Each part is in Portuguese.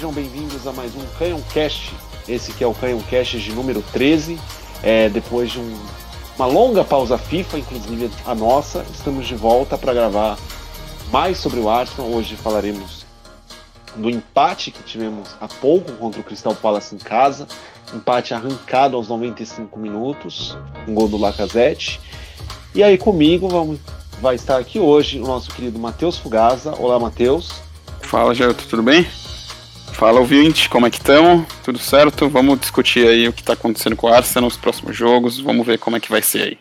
sejam bem-vindos a mais um Canhão Cast. Esse que é o Canhão Cast de número 13. É, depois de um, uma longa pausa FIFA, inclusive a nossa, estamos de volta para gravar mais sobre o Arsenal. Hoje falaremos do empate que tivemos há pouco contra o Crystal Palace em casa. Empate arrancado aos 95 minutos, um gol do Lacazette. E aí comigo vamos, vai estar aqui hoje o nosso querido Matheus Fugaza. Olá, Matheus. Fala, Geraldo, tudo bem? Fala, ouvinte, como é que estão? Tudo certo? Vamos discutir aí o que está acontecendo com o Arsenal nos próximos jogos, vamos ver como é que vai ser aí.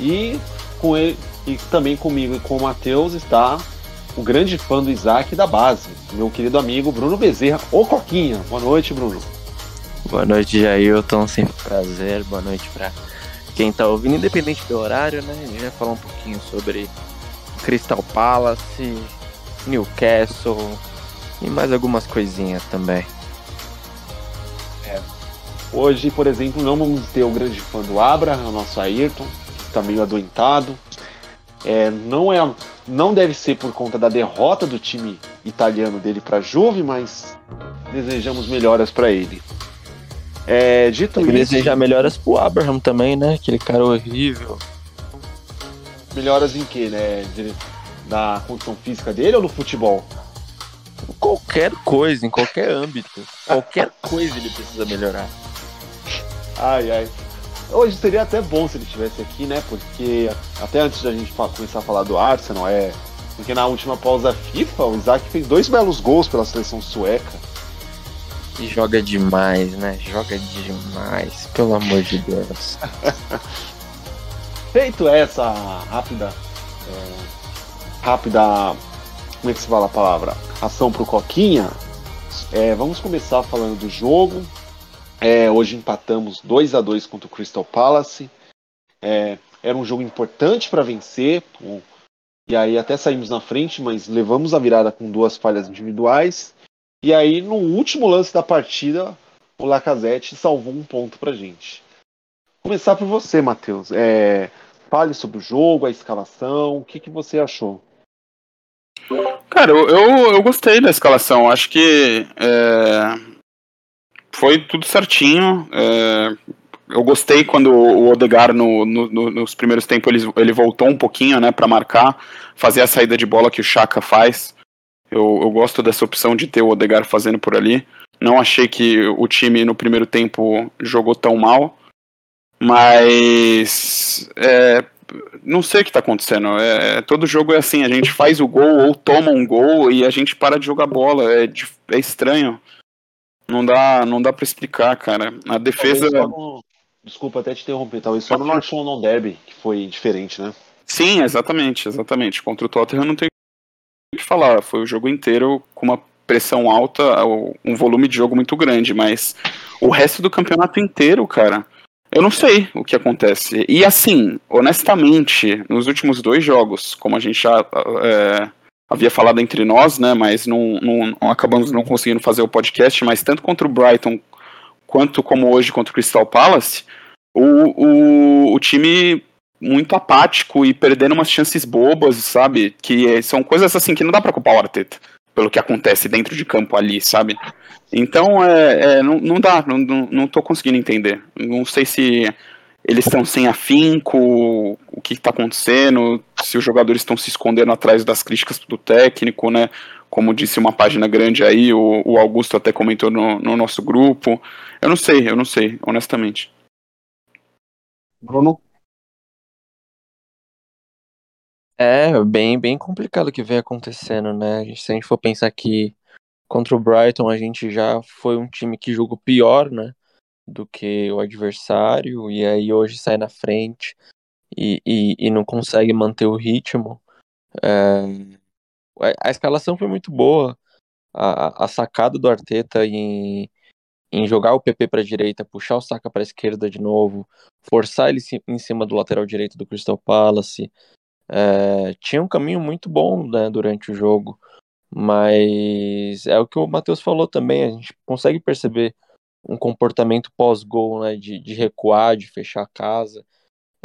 E com ele e também comigo e com o Matheus está o grande fã do Isaac da base, meu querido amigo Bruno Bezerra, ô Coquinha. Boa noite, Bruno. Boa noite, Jailton, sempre prazer. Boa noite para quem tá ouvindo, independente do horário, né? A gente vai falar um pouquinho sobre Crystal Palace, Newcastle e mais algumas coisinhas também. É. Hoje, por exemplo, não vamos ter o grande fã do Abra, o nosso Ayrton, que está meio adoentado. É, não, é, não deve ser por conta da derrota do time italiano dele para Juve, mas desejamos melhoras para ele. É, dito isso. desejar melhoras pro Abraham também, né? Aquele cara horrível. Melhoras em que, né? De, na condição física dele ou no futebol? Qualquer coisa, em qualquer âmbito. Qualquer coisa ele precisa melhorar. Ai, ai. Hoje seria até bom se ele estivesse aqui, né? Porque até antes da gente começar a falar do Arsenal, é. Porque na última pausa FIFA, o Isaac fez dois belos gols pela seleção sueca. E joga demais, né? Joga demais, pelo amor de Deus. Feito essa rápida. É, rápida. Como é que se fala a palavra? Ação pro Coquinha. É, vamos começar falando do jogo. É, hoje empatamos 2 a 2 contra o Crystal Palace. É, era um jogo importante para vencer. E aí até saímos na frente, mas levamos a virada com duas falhas individuais. E aí no último lance da partida, o Lacazette salvou um ponto para gente. Começar por você, Matheus. É, fale sobre o jogo, a escalação, o que, que você achou? Cara, eu, eu, eu gostei da escalação. Acho que é, foi tudo certinho. É, eu gostei quando o Odegar no, no, nos primeiros tempos ele, ele voltou um pouquinho, né, para marcar, fazer a saída de bola que o Chaka faz. Eu, eu gosto dessa opção de ter o Odegar fazendo por ali. Não achei que o time no primeiro tempo jogou tão mal, mas é, não sei o que está acontecendo. É, todo jogo é assim: a gente faz o gol ou toma um gol e a gente para de jogar bola. É, é estranho. Não dá, não dá para explicar, cara. A defesa. No... Desculpa até te interromper, talvez só no North London Derby que foi diferente, né? Sim, exatamente, exatamente. Contra o Tottenham não tem o que falar. Foi o jogo inteiro com uma pressão alta, um volume de jogo muito grande, mas o resto do campeonato inteiro, cara, eu não sei o que acontece. E assim, honestamente, nos últimos dois jogos, como a gente já é, havia falado entre nós, né? Mas não, não, acabamos não conseguindo fazer o podcast, mas tanto contra o Brighton quanto como hoje contra o Crystal Palace, o, o, o time muito apático e perdendo umas chances bobas, sabe? Que são coisas assim que não dá pra culpar o Arteta pelo que acontece dentro de campo ali, sabe? Então, é, é não, não dá, não, não, tô conseguindo entender. Não sei se eles estão sem afinco, o que está acontecendo, se os jogadores estão se escondendo atrás das críticas do técnico, né? Como disse uma página grande aí, o, o Augusto até comentou no, no, nosso grupo. Eu não sei, eu não sei, honestamente. Bruno? É, bem, bem complicado o que vem acontecendo, né? Se a gente for pensar que contra o Brighton a gente já foi um time que jogou pior, né? do que o adversário, e aí hoje sai na frente e, e, e não consegue manter o ritmo. É, a escalação foi muito boa. A, a sacada do Arteta em, em jogar o PP para a direita, puxar o Saka para a esquerda de novo, forçar ele em cima do lateral direito do Crystal Palace. É, tinha um caminho muito bom né, durante o jogo, mas é o que o Matheus falou também. A gente consegue perceber um comportamento pós-gol, né, de, de recuar, de fechar a casa.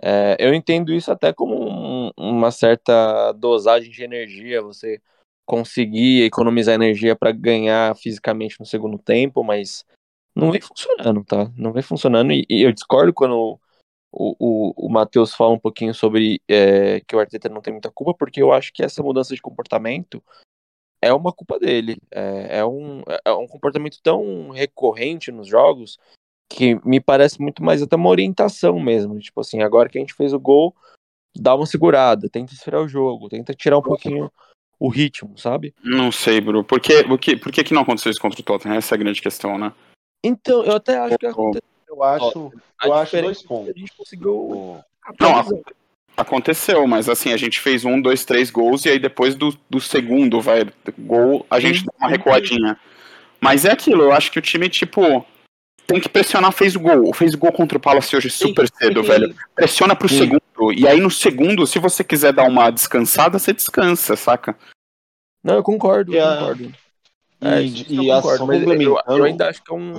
É, eu entendo isso até como um, uma certa dosagem de energia, você conseguir economizar energia para ganhar fisicamente no segundo tempo, mas não vem funcionando, tá? Não vem funcionando e, e eu discordo quando o, o, o Matheus fala um pouquinho sobre é, que o Arteta não tem muita culpa, porque eu acho que essa mudança de comportamento é uma culpa dele. É, é, um, é um comportamento tão recorrente nos jogos que me parece muito mais até uma orientação mesmo. Tipo assim, agora que a gente fez o gol, dá uma segurada, tenta esfriar o jogo, tenta tirar um pouquinho o ritmo, sabe? Não sei, Bru. Por que, por que, por que, que não aconteceu isso contra o Tottenham? Essa é a grande questão, né? Então, eu até acho que aconteceu. Eu acho, eu acho dois pontos. A gente conseguiu. Não, aconteceu, mas assim, a gente fez um, dois, três gols e aí depois do, do segundo, vai, gol, a gente dá uma recuadinha. Mas é aquilo, eu acho que o time, tipo, tem que pressionar, fez o gol. Fez o gol contra o Palace hoje super sim, cedo, sim. velho. Pressiona pro sim. segundo. E aí no segundo, se você quiser dar uma descansada, você descansa, saca? Não, eu concordo, eu concordo. É, e, e eu, concordo, mas eu, eu, ainda acho que é, um,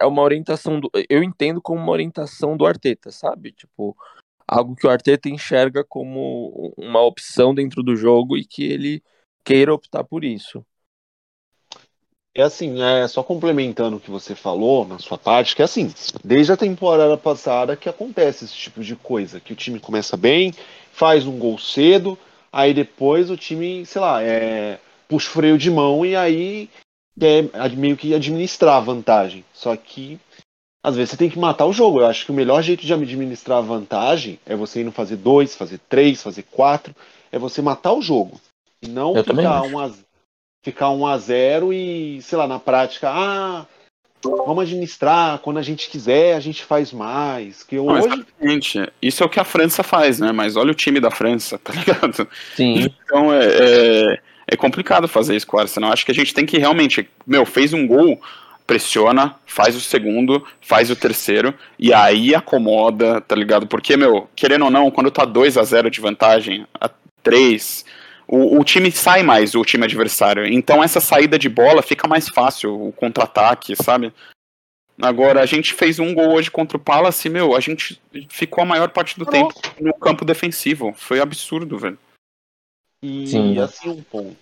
é uma orientação do. Eu entendo como uma orientação do Arteta, sabe? Tipo, algo que o Arteta enxerga como uma opção dentro do jogo e que ele queira optar por isso. É assim, é só complementando o que você falou na sua parte, que é assim, desde a temporada passada que acontece esse tipo de coisa, que o time começa bem, faz um gol cedo, aí depois o time, sei lá, é, puxa o freio de mão e aí é meio que administrar a vantagem. Só que às vezes você tem que matar o jogo. Eu acho que o melhor jeito de administrar a vantagem é você ir no fazer dois, fazer três, fazer quatro, é você matar o jogo. E não Eu ficar um a ficar 1 a 0 e, sei lá, na prática, ah, vamos administrar, quando a gente quiser, a gente faz mais. Que Não, hoje... Exatamente. Isso é o que a França faz, né? Mas olha o time da França, tá ligado? Sim. Então é, é, é complicado fazer isso com o Arsenal. Acho que a gente tem que realmente, meu, fez um gol, pressiona, faz o segundo, faz o terceiro, e aí acomoda, tá ligado? Porque, meu, querendo ou não, quando tá 2 a 0 de vantagem, a 3 o, o, time sai mais, o time adversário. Então essa saída de bola fica mais fácil, o contra-ataque, sabe? Agora, a gente fez um gol hoje contra o Palace, meu, a gente ficou a maior parte do tempo no campo defensivo. Foi absurdo, velho. E Sim. assim um ponto.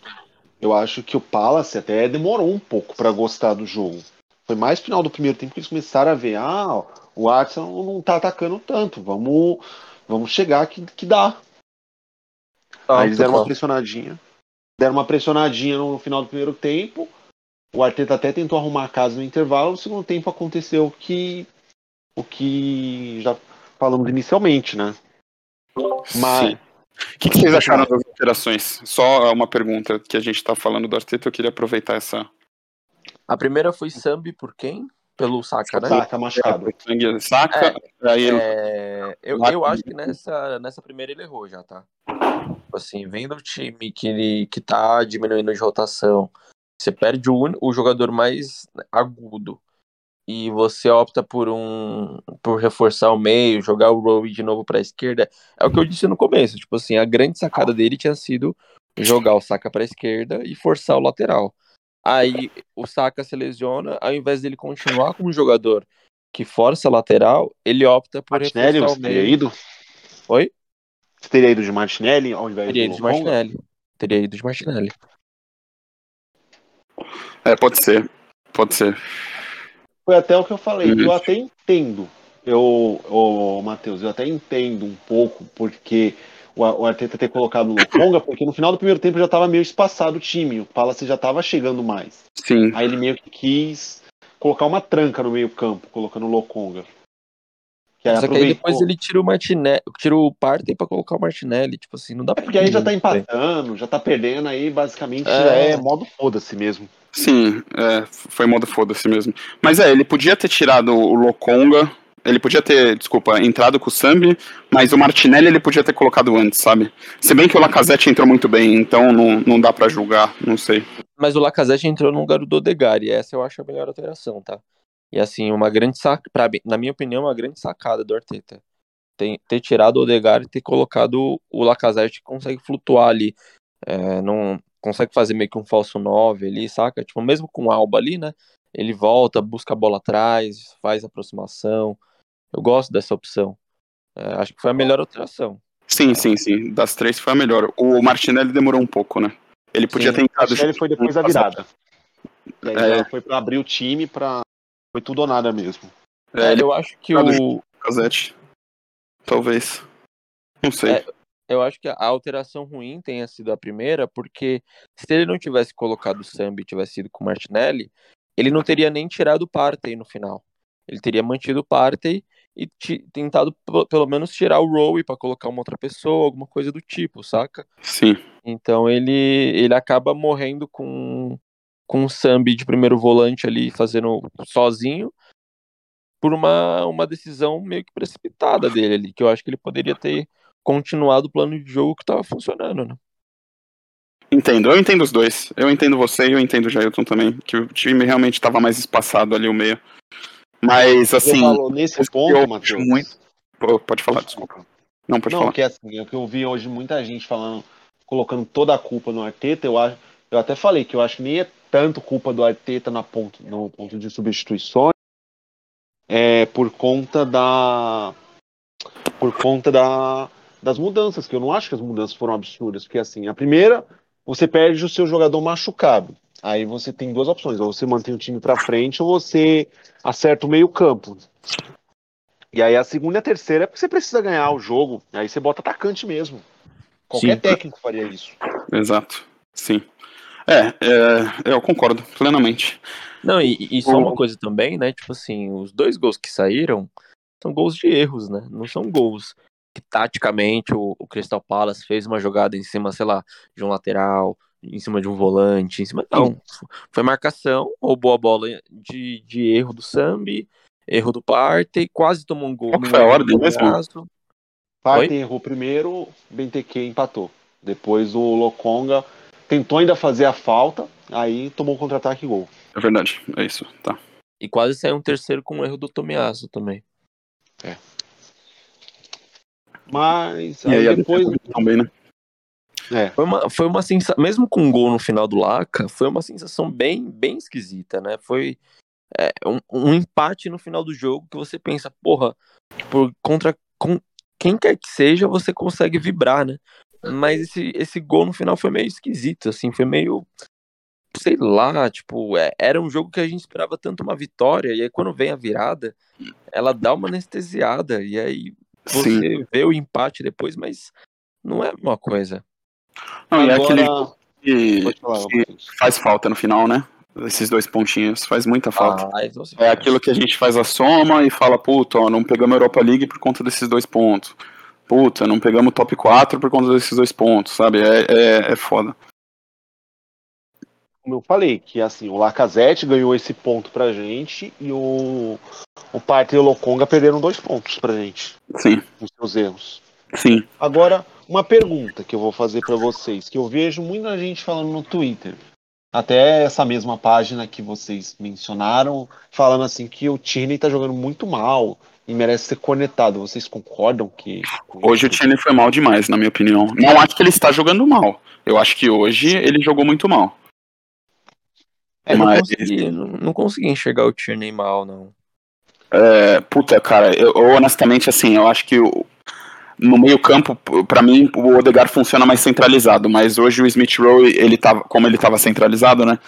Eu acho que o Palace até demorou um pouco para gostar do jogo. Foi mais final do primeiro tempo que eles começaram a ver, ah, o Arsenal não tá atacando tanto, vamos, vamos chegar que, que dá. Aí eles deram uma pressionadinha. Deram uma pressionadinha no final do primeiro tempo. O Arteta até tentou arrumar a casa no intervalo. No segundo tempo aconteceu que o que já falamos inicialmente, né? Mas. O que, que, vocês acharam das alterações? Só uma pergunta que a gente está falando do Arteta, eu queria aproveitar essa. A primeira foi Sambi por quem? Pelo Saka, né? Saka machucado. Saka, é, aí ele... é, eu, eu acho que nessa, nessa primeira ele errou já, tá? Tipo assim, vendo o time que, ele, que tá diminuindo de rotação, você perde o, o jogador mais agudo e você opta por um por reforçar o meio, jogar o Rowe de novo para a esquerda, é o que eu disse no começo, tipo assim, a grande sacada dele tinha sido jogar o Saka para a esquerda e forçar o lateral. Aí o Saka se lesiona, ao invés dele continuar como jogador que força a lateral, ele opta por Martinelli, reforçar o meio. Teria ido? Oi? Você teria ido de Martinelli ao invés teria ido de Martinelli. Teria ido de Martinelli. É, pode ser. Pode ser. Foi até o que eu falei. Uhum. Eu até entendo. Eu, o Matheus, eu até entendo um pouco porque o, o Arteta ter colocado o Lokonga, porque no final do primeiro tempo já estava meio espaçado o time. O Palace já estava chegando mais. Sim. Aí ele meio que quis colocar uma tranca no meio-campo, colocando o Lokonga. Que Só que aí depois ele tira o Martinelli, tira o Partey pra colocar o Martinelli, tipo assim, não dá pra. É porque aí já tá empatando, já tá perdendo, aí basicamente é, é modo foda-se mesmo. Sim, é, foi modo foda-se mesmo. Mas é, ele podia ter tirado o Lokonga, ele podia ter, desculpa, entrado com o Sambi, mas o Martinelli ele podia ter colocado antes, sabe? Se bem que o Lacazette entrou muito bem, então não, não dá para julgar, não sei. Mas o Lacazette entrou no lugar do Odegaard, e essa eu acho a melhor alteração, tá? E assim, uma grande sac... Na minha opinião, uma grande sacada do Arteta. Tem, ter tirado o Odegaard e ter colocado o Lacazette que consegue flutuar ali. É, não consegue fazer meio que um falso 9 ali, saca? Tipo, mesmo com o Alba ali, né? Ele volta, busca a bola atrás, faz aproximação. Eu gosto dessa opção. É, acho que foi a melhor alteração. Sim, sim, sim. Das três foi a melhor. O Martinelli demorou um pouco, né? Ele podia Sim, ter entrado o Shelley foi depois da virada. É. já foi pra abrir o time pra. Foi tudo ou nada mesmo. É, É, eu acho que Cada o. Casete. Talvez. Não sei. É. Eu acho que a alteração ruim tenha sido a primeira, porque se ele não tivesse colocado o Sambi e tivesse ido com o Martinelli, ele não teria nem tirado o Partey no final. Ele teria mantido o Partey e tentado pelo menos tirar o Rowe para colocar uma outra pessoa, alguma coisa do tipo, saca? Sim. Então ele, ele acaba morrendo com, com o Sambi de primeiro volante ali fazendo sozinho por uma, uma decisão meio que precipitada dele ali, que eu acho que ele poderia ter continuado o plano de jogo que tava funcionando, né? Entendo. Eu entendo os dois. Eu entendo você e eu entendo o Jailton também. Que o time realmente estava mais espaçado ali o meio. Mas Você assim. falou nesse eu ponto, acho Matheus. muito- Pô, pode falar, desculpa. Não, pode Não, falar. que é assim, é o que eu vi hoje muita gente falando, colocando toda a culpa no Arteta, eu acho, eu até falei que eu acho que nem é tanto culpa do Arteta na ponto, no ponto de substituições, é por conta da por conta da, das mudanças, que eu não acho que as mudanças foram absurdas, porque assim, a primeira, você perde o seu jogador machucado. Aí você tem duas opções, ou você mantém o time pra frente ou você acerta o meio-campo. E aí a segunda e a terceira é porque você precisa ganhar o jogo. Aí você bota atacante mesmo. Qualquer Sim. técnico faria isso. Exato. Sim. É, é, eu concordo plenamente. Não, e, e só uma coisa também, né? Tipo assim, os dois gols que saíram são gols de erros, né? Não são gols que taticamente o, o Crystal Palace fez uma jogada em cima, sei lá, de um lateral, em cima de um volante, em cima. Não. Foi marcação, roubou a bola de, de erro do Sambi, erro do Partey, quase tomou um gol. Qual foi a ordem do mesmo? Partey errou primeiro, Benteke empatou. Depois o Lokonga tentou ainda fazer a falta, aí tomou um contra-ataque e gol. É verdade. É isso. Tá. E quase saiu um terceiro com o erro do Tomiasso também. Mas E aí, aí depois. também, né? É, Foi uma, foi uma sensação, mesmo com um gol no final do Laca, foi uma sensação bem, bem esquisita, né? Foi é, um, um empate no final do jogo que você pensa, porra, por, contra com, quem quer que seja, você consegue vibrar, né? Mas esse, esse gol no final foi meio esquisito, assim, foi meio, sei lá, tipo, é, era um jogo que a gente esperava tanto uma vitória, e aí quando vem a virada, ela dá uma anestesiada, e aí Sim. você vê o empate depois, mas não é a mesma coisa. Não, e é aquele agora. que, Pode falar, que Matheus. faz falta no final, né? Esses dois pontinhos. Faz muita falta. Ah, então você É aquilo que a gente faz a soma e fala, puta, ó, não pegamos a Europa League por conta desses dois pontos. Puta, não pegamos o top 4 por conta desses dois pontos, sabe? É, é, é foda. Como eu falei, que assim, o Lacazette ganhou esse ponto pra gente e o, o Partey e o Lokonga perderam dois pontos pra gente, Sim, com seus erros. sim. Agora, uma pergunta que eu vou fazer pra vocês, que eu vejo muita gente falando no Twitter, até essa mesma página que vocês mencionaram, falando assim que o Tierney tá jogando muito mal e merece ser cornetado. Vocês concordam que Hoje o Tierney foi mal demais, na minha opinião. Não acho que ele está jogando mal. Eu acho que hoje ele jogou muito mal. É, não, Mas- consegui, não, não consegui enxergar o Tierney mal, não. É, puta, cara, eu, eu, honestamente, assim, eu acho que no meio campo, p- pra mim, o Odegaard funciona mais centralizado, mas hoje o Smith Rowe, ele tava, como ele tava centralizado, né?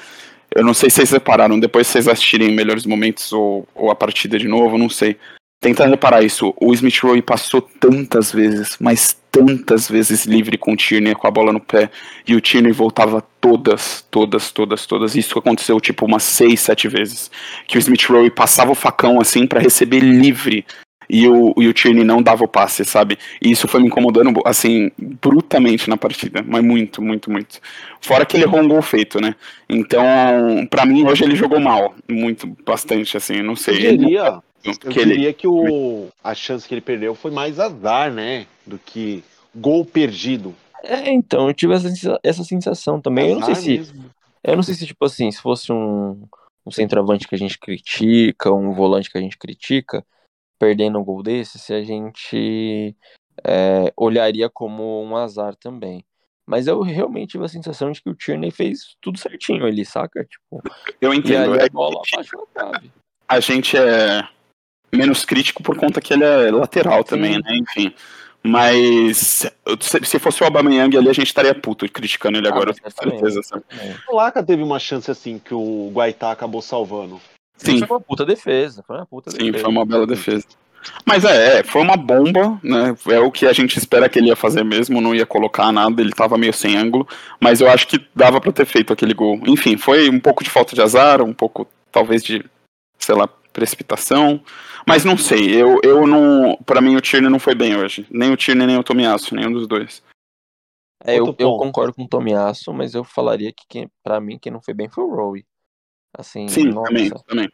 Eu não sei se vocês repararam, depois vocês assistirem melhores momentos ou, ou a partida de novo, não sei. Tenta reparar isso, o Smith Rowe passou tantas vezes, mas tantas vezes livre com o Tierney, com a bola no pé, e o Tierney voltava todas, todas, todas, todas. Isso aconteceu tipo umas seis, sete vezes que o Smith Rowe passava o facão assim pra receber livre e o, e o Tierney não dava o passe, sabe? E isso foi me incomodando assim brutamente na partida, mas muito, muito, muito. Fora que ele errou um gol feito, né? Então, pra mim hoje ele jogou mal, muito, bastante assim, não eu sei. diria, Ele- eu que ele, diria que o, a chance que ele perdeu foi mais azar, né? Do que gol perdido. É, então, eu tive essa, essa sensação também. Eu não sei Azar se. mesmo. Eu não sei se, tipo assim, se fosse um, um centroavante que a gente critica, um volante que a gente critica, perdendo um gol desse, se a gente é, olharia como um azar também. Mas eu realmente tive a sensação de que o Tierney fez tudo certinho ali, saca? Tipo, eu e entendo. aí é a bola bate na trave. a gente é menos crítico por conta que ele é lateral também, Sim. né? Enfim. Mas se fosse o Aubameyang ali, a gente estaria puto criticando ele ah, agora, com certeza. Sabe? O Laca teve uma chance assim que o Guaitá acabou salvando. Sim. Foi uma puta defesa. Foi uma puta Sim, defesa. foi uma bela defesa. Mas é, é, foi uma bomba, né? É o que a gente espera que ele ia fazer mesmo, não ia colocar nada, ele tava meio sem ângulo, mas eu acho que dava para ter feito aquele gol. Enfim, foi um pouco de falta de azar, um pouco talvez de, sei lá, precipitação, mas não sei, eu, eu não, para mim o Tierney não foi bem hoje, nem o Tierney nem o Tomiasso, nenhum dos dois. É, eu, eu concordo com o Tomiasso, mas eu falaria que quem, para mim quem não foi bem foi o Rowe. Assim, Sim, nossa. também, também.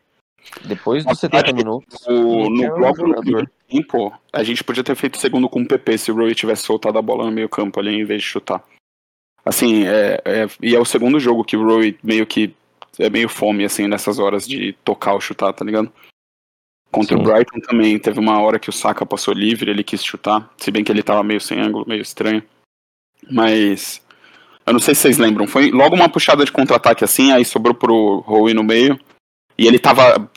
Depois dos 70 minutos. O, no próprio tempo, a gente podia ter feito segundo com o PP se o Roy tivesse soltado a bola no meio campo ali em vez de chutar. Assim, é, é, e é o segundo jogo que o Roy meio que é meio fome, assim, nessas horas de tocar ou chutar, tá ligado? Contra Sim. o Brighton também, teve uma hora que o Saka passou livre, ele quis chutar, se bem que ele tava meio sem ângulo, meio estranho. Mas, eu não sei se vocês lembram, foi logo uma puxada de contra-ataque assim, aí sobrou pro Rowe no meio, e ele tava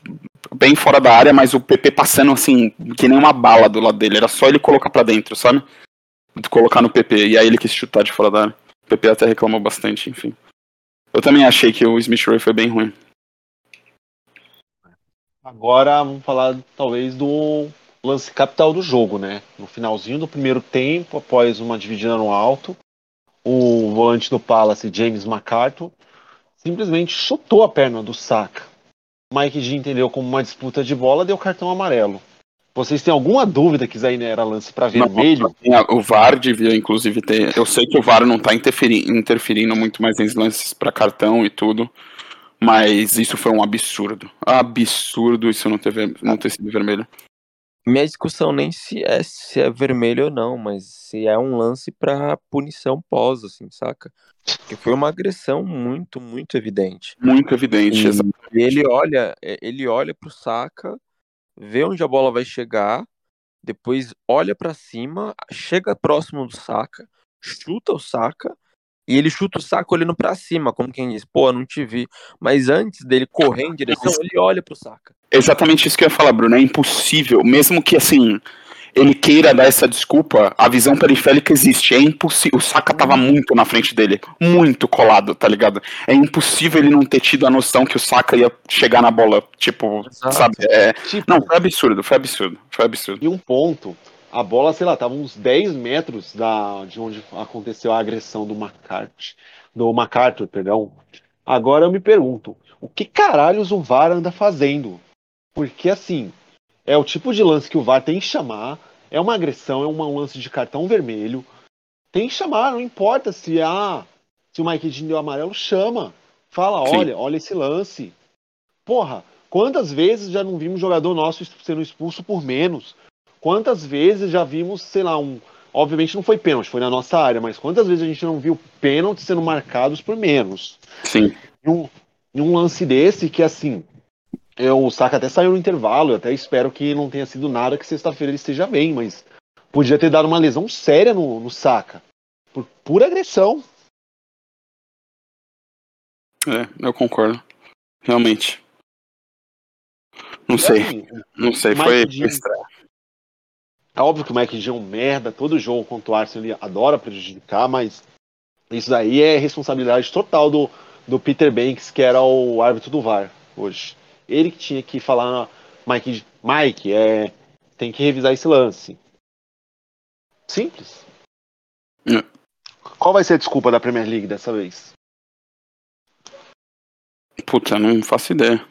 bem fora da área, mas o PP passando assim, que nem uma bala do lado dele. Era só ele colocar para dentro, sabe? Colocar no PP. E aí ele quis chutar de fora da área. O PP até reclamou bastante, enfim. Eu também achei que o Smith Roy foi bem ruim. Agora vamos falar talvez do lance capital do jogo, né? No finalzinho do primeiro tempo, após uma dividida no alto, o volante do Palace, James McCarthy, simplesmente chutou a perna do Saka. Mike G entendeu como uma disputa de bola, deu cartão amarelo. Vocês têm alguma dúvida que Zayn era lance para vermelho? Não, o VAR devia, inclusive, ter. Eu sei que o VAR não está interferindo, interferindo muito mais em lances para cartão e tudo, mas isso foi um absurdo. Absurdo isso não ter, não ter sido vermelho. Minha discussão nem se é se é vermelho ou não, mas se é um lance para punição pós, assim, saca? Porque foi uma agressão muito, muito evidente. Muito evidente, e, e ele olha, ele olha pro Saka, vê onde a bola vai chegar, depois olha para cima, chega próximo do Saka, chuta o Saka e ele chuta o saco olhando para cima, como quem diz, pô, não te vi. Mas antes dele correr em direção, ele olha pro Saka. Exatamente isso que eu ia falar, Bruno. É impossível, mesmo que assim, ele queira dar essa desculpa, a visão periférica existe. É impossível. O Saka tava muito na frente dele, muito colado, tá ligado? É impossível ele não ter tido a noção que o Saka ia chegar na bola. Tipo, Exato. sabe? É... Tipo, não, foi absurdo, foi absurdo, foi absurdo. E um ponto a bola, sei lá, tava uns 10 metros da, de onde aconteceu a agressão do McCarthy, do MacArthur, perdão. Agora eu me pergunto, o que caralhos o VAR anda fazendo? Porque assim, é o tipo de lance que o VAR tem que chamar, é uma agressão, é um lance de cartão vermelho. Tem que chamar, não importa se ah, se o Mike Dean deu amarelo, chama. Fala, Sim. olha, olha esse lance. Porra, quantas vezes já não vimos jogador nosso sendo expulso por menos? Quantas vezes já vimos, sei lá, um. Obviamente não foi pênalti, foi na nossa área, mas quantas vezes a gente não viu pênaltis sendo marcados por menos? Sim. Em um, em um lance desse que, assim, eu, o Saka até saiu no intervalo, eu até espero que não tenha sido nada que sexta-feira ele esteja bem, mas podia ter dado uma lesão séria no, no Saka. Por pura agressão. É, eu concordo. Realmente. Não sei. Assim, não sei, foi estranho. É óbvio que o Mike G é um merda, todo jogo contra o Arsenal ele adora prejudicar, mas isso daí é responsabilidade total do, do Peter Banks, que era o árbitro do VAR hoje. Ele que tinha que falar, Mike, Mike é, tem que revisar esse lance. Simples. É. Qual vai ser a desculpa da Premier League dessa vez? Puta, não faço ideia.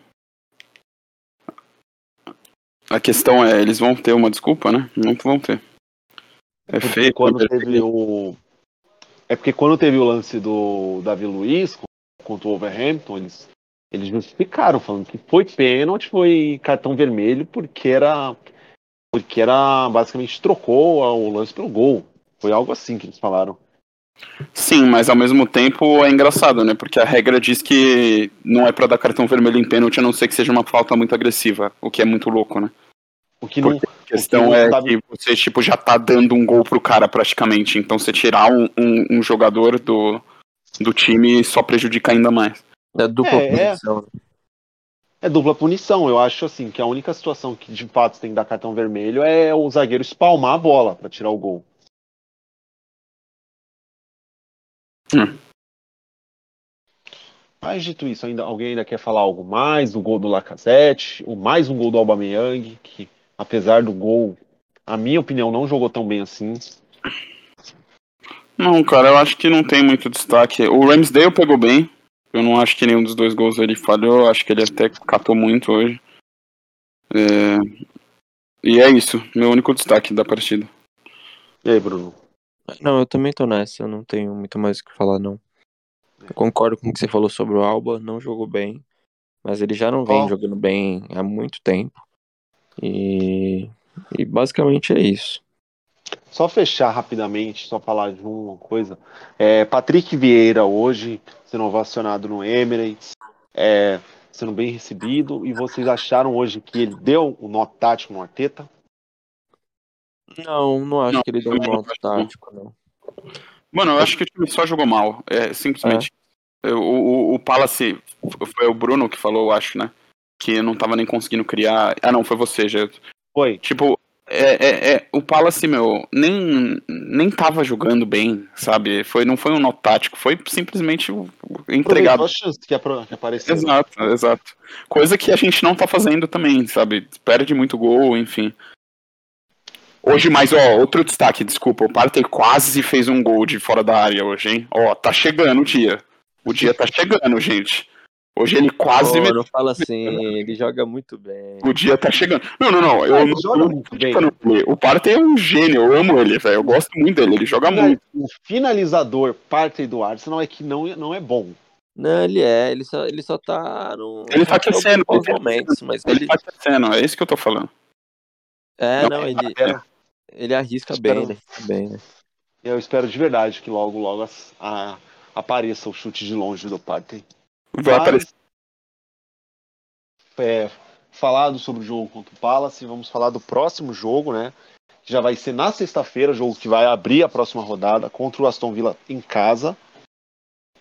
A questão é, eles vão ter uma desculpa, né? Não vão ter. É porque feio. Quando teve o... É porque quando teve o lance do Davi Luiz contra o Wolverhampton, eles, eles justificaram, falando que foi pênalti, foi cartão vermelho, porque era. Porque era. Basicamente trocou o lance pelo gol. Foi algo assim que eles falaram. Sim, mas ao mesmo tempo é engraçado, né? Porque a regra diz que não é para dar cartão vermelho em pênalti, a não ser que seja uma falta muito agressiva, o que é muito louco, né? O que não. a questão que é que você tipo, já tá dando um gol pro cara praticamente. Então você tirar um, um, um jogador do, do time só prejudica ainda mais. É dupla é, é. punição. É, é, dupla punição. Eu acho assim que a única situação que de fato tem que dar cartão vermelho é o zagueiro espalmar a bola para tirar o gol. Hum. Mas dito isso, ainda, alguém ainda quer falar algo mais? O gol do Lacazette, o mais um gol do Aubameyang, que apesar do gol, a minha opinião, não jogou tão bem assim. Não, cara, eu acho que não tem muito destaque. O Ramsdale pegou bem, eu não acho que nenhum dos dois gols ele falhou. Acho que ele até catou muito hoje. É... E é isso, meu único destaque da partida. E aí, Bruno? Não, eu também tô nessa, eu não tenho muito mais o que falar, não. Eu concordo com o que você falou sobre o Alba, não jogou bem, mas ele já não vem Ó. jogando bem há muito tempo. E, e basicamente é isso. Só fechar rapidamente, só falar de uma coisa. É, Patrick Vieira hoje sendo ovacionado no Emirates, é, sendo bem recebido. E vocês acharam hoje que ele deu o nó tático no Arteta? Não, não acho Não, que ele deu um nó tático, não. Mano, eu acho que o time só jogou mal. É simplesmente. O, o, o Palace foi o Bruno que falou, eu acho, né? Que não tava nem conseguindo criar. Ah, não, foi você, já. Foi. Tipo, é, é, é, o Palace, meu, nem, nem tava jogando bem, sabe? Foi, não foi um nó tático, foi simplesmente entregado. A chance que, que apareceu. Exato, exato. Coisa que a gente não tá fazendo também, sabe? Perde muito gol, enfim. Hoje, mais, ó, outro destaque, desculpa. O Partey quase fez um gol de fora da área hoje, hein? Ó, tá chegando o dia. O dia tá chegando, gente. Hoje ele quase. Pô, meteu- não fala assim, ele joga muito bem. O dia tá chegando. Não, não, não. Eu Ah, não joga muito bem. O Partey é um gênio, eu amo ele, velho. Eu gosto muito dele, ele joga Fina- muito. O finalizador parte do Arsenal é que não, não é bom. Não, ele é, ele só, ele só tá no. Ele tá aquecendo, Aos ele tá momentos, mas Ele ele. tá crescendo, é isso que eu tô falando. É, Não, não, ele, ele arrisca bem, arrisca bem, né? eu espero de verdade que logo, logo as- a- apareça o chute de longe do Partey. Vai aparecer. é, falado sobre o jogo contra o Palace, vamos falar do próximo jogo, né? Que já vai ser na sexta-feira, o jogo que vai abrir a próxima rodada contra o Aston Villa em casa.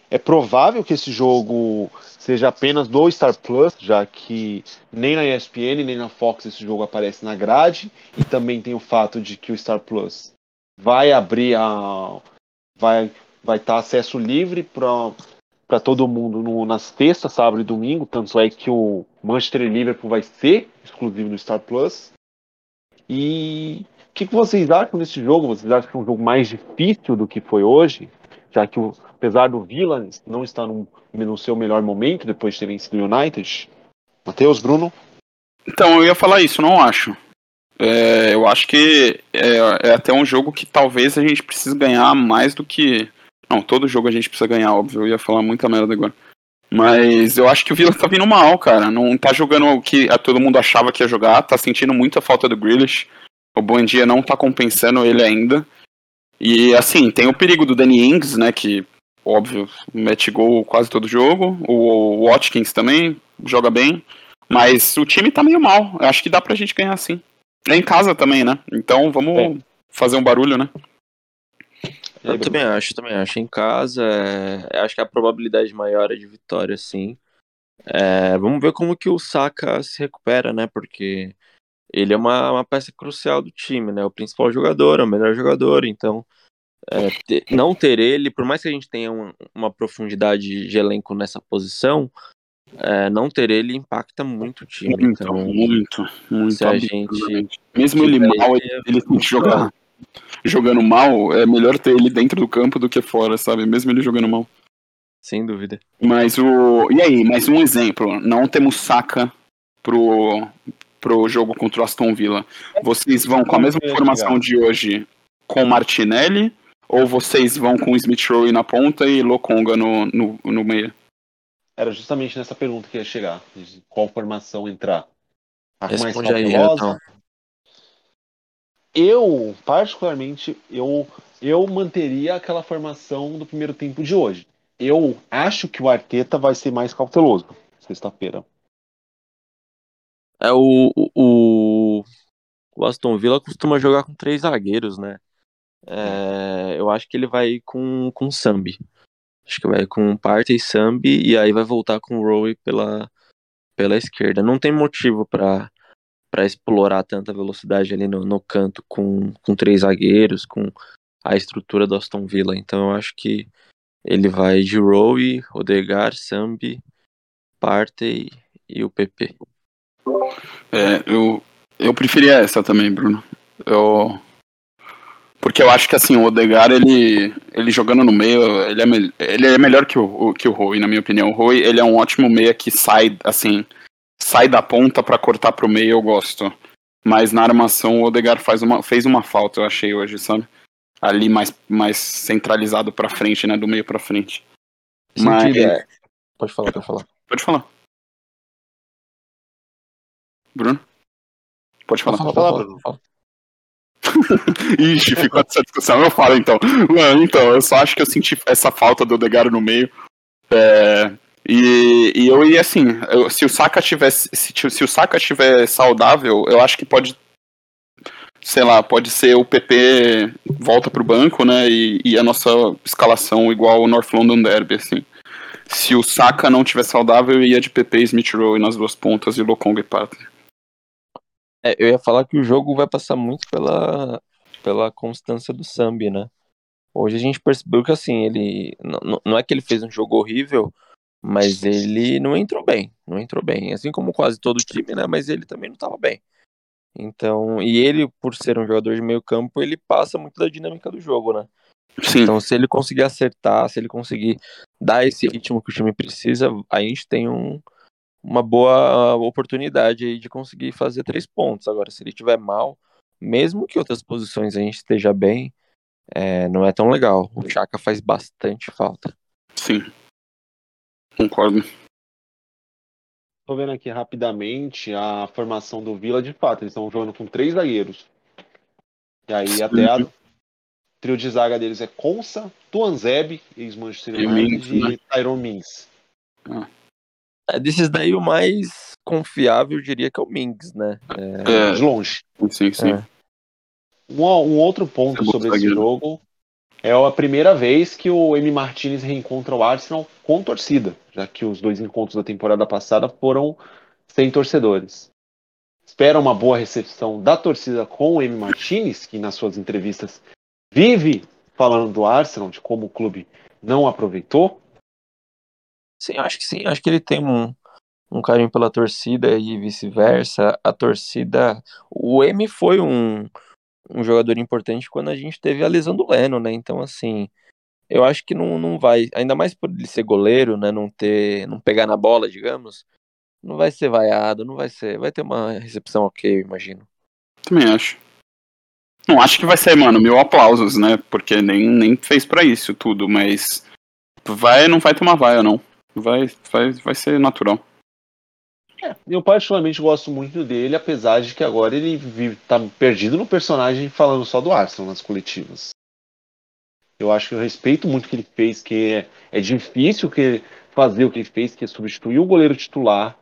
É provável que esse jogo seja apenas do Star Plus, já que nem na ESPN nem na Fox esse jogo aparece na grade. E também tem o fato de que o Star Plus vai abrir a. vai vai estar acesso livre para para todo mundo no, nas terças, sábado e domingo. Tanto é que o Manchester e Liverpool vai ser exclusivo do Star Plus. E o que, que vocês acham desse jogo? Vocês acham que é um jogo mais difícil do que foi hoje? Já que, o, apesar do Villa não estar num- no seu melhor momento depois de ter vencido o United. Matheus, Bruno? Então, eu ia falar isso, não acho. É, eu acho que é, é até um jogo que talvez a gente precise ganhar mais do que. Não, todo jogo a gente precisa ganhar, óbvio. Eu ia falar muita merda agora. Mas eu acho que o Villa tá vindo mal, cara. Não tá jogando o que a todo mundo achava que ia jogar. Tá sentindo muita falta do Grealish. O Bom Dia não tá compensando ele ainda. E assim, tem o perigo do Danny Ings, né? Que, óbvio, mete gol quase todo jogo. O Watkins também joga bem. Mas o time tá meio mal. Eu acho que dá pra gente ganhar sim. É em casa também, né? Então vamos É. fazer um barulho, né? Eu também acho, também acho. Em casa, é, acho que a probabilidade maior é de vitória, sim. É, vamos ver como que o Saka se recupera, né? Porque ele é uma, uma peça crucial do time, né? O principal jogador, é o melhor jogador. Então, é, te- não ter ele, por mais que a gente tenha uma, uma profundidade de elenco nessa posição, é, não ter ele impacta muito o time. Muito, Então, muito, muito. se a absurdamente. Mesmo ele mal, ele, ele, ele tem que jogar. Jogando mal, é melhor ter ele dentro do campo do que fora, sabe? Mesmo ele jogando mal. sem dúvida. Mas o. E aí, mais um exemplo. Não temos saca pro, pro jogo contra o Aston Villa. Vocês vão com a mesma formação de hoje com o Martinelli? Ou vocês vão com o Smith Rowe na ponta e Lokonga no, no, no meio? Era justamente nessa pergunta que ia chegar. Qual formação entrar? A mais Responde aí? Elton. Eu, particularmente, eu, eu manteria aquela formação do primeiro tempo de hoje. Eu acho que o Arteta vai ser mais cauteloso sexta-feira. É o, o, o Aston Villa costuma jogar com três zagueiros, né? É, eu acho que ele vai com com Sambi. Acho que vai com Partey Sambi e aí vai voltar com o Rowe pela pela esquerda. Não tem motivo para para explorar tanta velocidade ali no, no canto com, com três zagueiros, com a estrutura do Aston Villa. Então eu acho que ele vai de Rowe, Odegar, Sambi, Partey e o PP. É, eu, eu preferia essa também, Bruno. Eu, porque eu acho que assim, o Odegar, ele, ele jogando no meio, ele é, ele é melhor que o, que o Rui, na minha opinião. O Rui, ele é um ótimo meia que sai, assim, sai da ponta para cortar pro meio, eu gosto. Mas na armação o Odegar faz uma, fez uma falta, eu achei hoje, sabe? Ali mais, mais centralizado pra frente, né? Do meio pra frente. Mas, é... Pode falar, pode falar. Pode falar. Bruno? Pode falar. Fala, fala, Bruno. Fala. Ixi, ficou essa discussão. Eu falo então. Mano, então, eu só acho que eu senti essa falta do Odegar no meio. É, e, e eu ia assim, eu, se o Saka tivesse. Se, se o Saka estiver saudável, eu acho que pode. Sei lá, pode ser o PP volta pro banco, né? E, e a nossa escalação igual o North London Derby, assim. Se o Saka não tiver saudável, eu ia de PP Smith Rowe nas duas pontas e Lokong e Patrick. É, eu ia falar que o jogo vai passar muito pela, pela constância do Sambi, né? Hoje a gente percebeu que assim, ele. Não, não é que ele fez um jogo horrível, mas ele não entrou bem. Não entrou bem. Assim como quase todo o time, né? Mas ele também não estava bem. Então, e ele, por ser um jogador de meio campo, ele passa muito da dinâmica do jogo, né? Sim. Então, se ele conseguir acertar, se ele conseguir dar esse ritmo que o time precisa, a gente tem um, uma boa oportunidade aí de conseguir fazer três pontos. Agora, se ele tiver mal, mesmo que outras posições a gente esteja bem, é, não é tão legal. O Chaka faz bastante falta. Sim. Concordo. Tô vendo aqui rapidamente a formação do Vila, de fato, eles estão jogando com três zagueiros. E aí Sim. até a trio de zaga deles é Consa, Tuanzeb, ex-Manchester United, e né? Tyrone Mings. Ah. É, desses daí, o mais confiável, eu diria que é o Mings, né? É... De longe. Sim, sim. É. Um, um, outro ponto sobre esse jogo é a primeira vez que o M. Martinez reencontra o Arsenal com torcida, já que os dois encontros da temporada passada foram sem torcedores. Espera uma boa recepção da torcida com o M. Martinez, que nas suas entrevistas vive falando do Arsenal, de como o clube não aproveitou. Sim, acho que sim. Acho que ele tem um, um carinho pela torcida e vice-versa. A torcida. O M foi um, um jogador importante quando a gente teve a lesão do Leno, né? Então, assim, eu acho que não, não vai. Ainda mais por ele ser goleiro, né? Não ter. não pegar na bola, digamos. Não vai ser vaiado, não vai ser. Vai ter uma recepção ok, eu imagino. Também acho. Não acho que vai ser, mano, mil aplausos, né? Porque nem, nem fez para isso tudo, mas. Vai, não vai ter uma vaia, não. Vai, vai, vai ser natural. Eu particularmente gosto muito dele, apesar de que agora ele vive, tá perdido no personagem falando só do Arsenal nas coletivas. Eu acho que eu respeito muito o que ele fez, que é, é difícil que fazer o que ele fez, que é substituir o goleiro titular,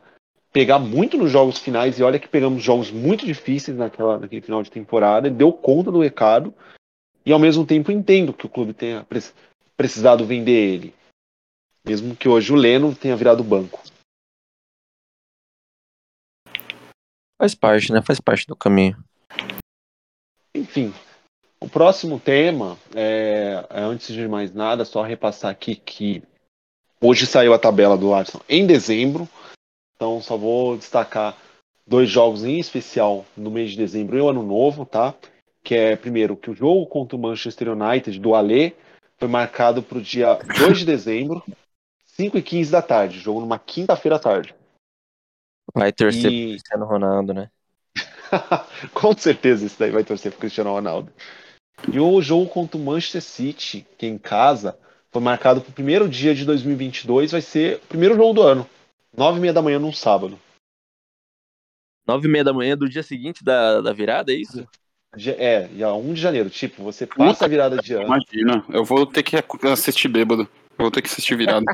pegar muito nos jogos finais, e olha que pegamos jogos muito difíceis naquela, naquele final de temporada, ele deu conta do recado, e ao mesmo tempo entendo que o clube tenha precisado vender ele. Mesmo que hoje o Leno tenha virado banco. Faz parte, né? Faz parte do caminho. Enfim, o próximo tema, é, é, antes de mais nada, só repassar aqui que hoje saiu a tabela do Arsenal em dezembro, então só vou destacar dois jogos em especial no mês de dezembro e o ano novo, tá? Que é, primeiro, que o jogo contra o Manchester United do Alê foi marcado para o dia 2 de dezembro, 5 e 15 da tarde, jogo numa quinta-feira à tarde. Vai torcer e... pro Cristiano Ronaldo, né? Com certeza isso daí vai torcer pro Cristiano Ronaldo. E o jogo contra o Manchester City, que em casa, foi marcado pro primeiro dia de 2022, vai ser o primeiro jogo do ano. Nove e meia da manhã num sábado. Nove e meia da manhã do dia seguinte da, da virada, é isso? É, dia 1 de janeiro. Tipo, você passa a virada de ano. Imagina, eu vou ter que assistir bêbado. Vou ter que assistir virada.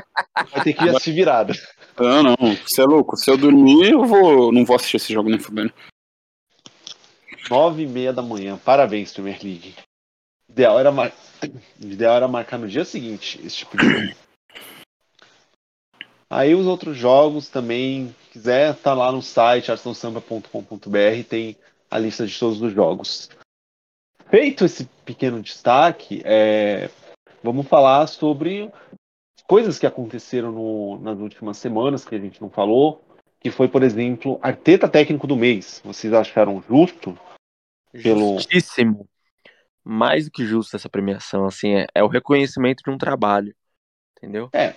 Vai ter que assistir virada. Não, não, você é louco. Se eu dormir, eu vou. Não vou assistir esse jogo nem fudendo. Nove e meia da manhã. Parabéns, Premier League. Ideal era, mar... Ideal era marcar no dia seguinte esse tipo de jogo. Aí os outros jogos também, quiser, tá lá no site arsenalsamba.com.br, tem a lista de todos os jogos. Feito esse pequeno destaque, é... vamos falar sobre coisas que aconteceram no, nas últimas semanas que a gente não falou, que foi, por exemplo, Arteta técnico do mês. Vocês acharam justo? Pelo... Justíssimo. Mais do que justo essa premiação, assim, é, é o reconhecimento de um trabalho. Entendeu? É.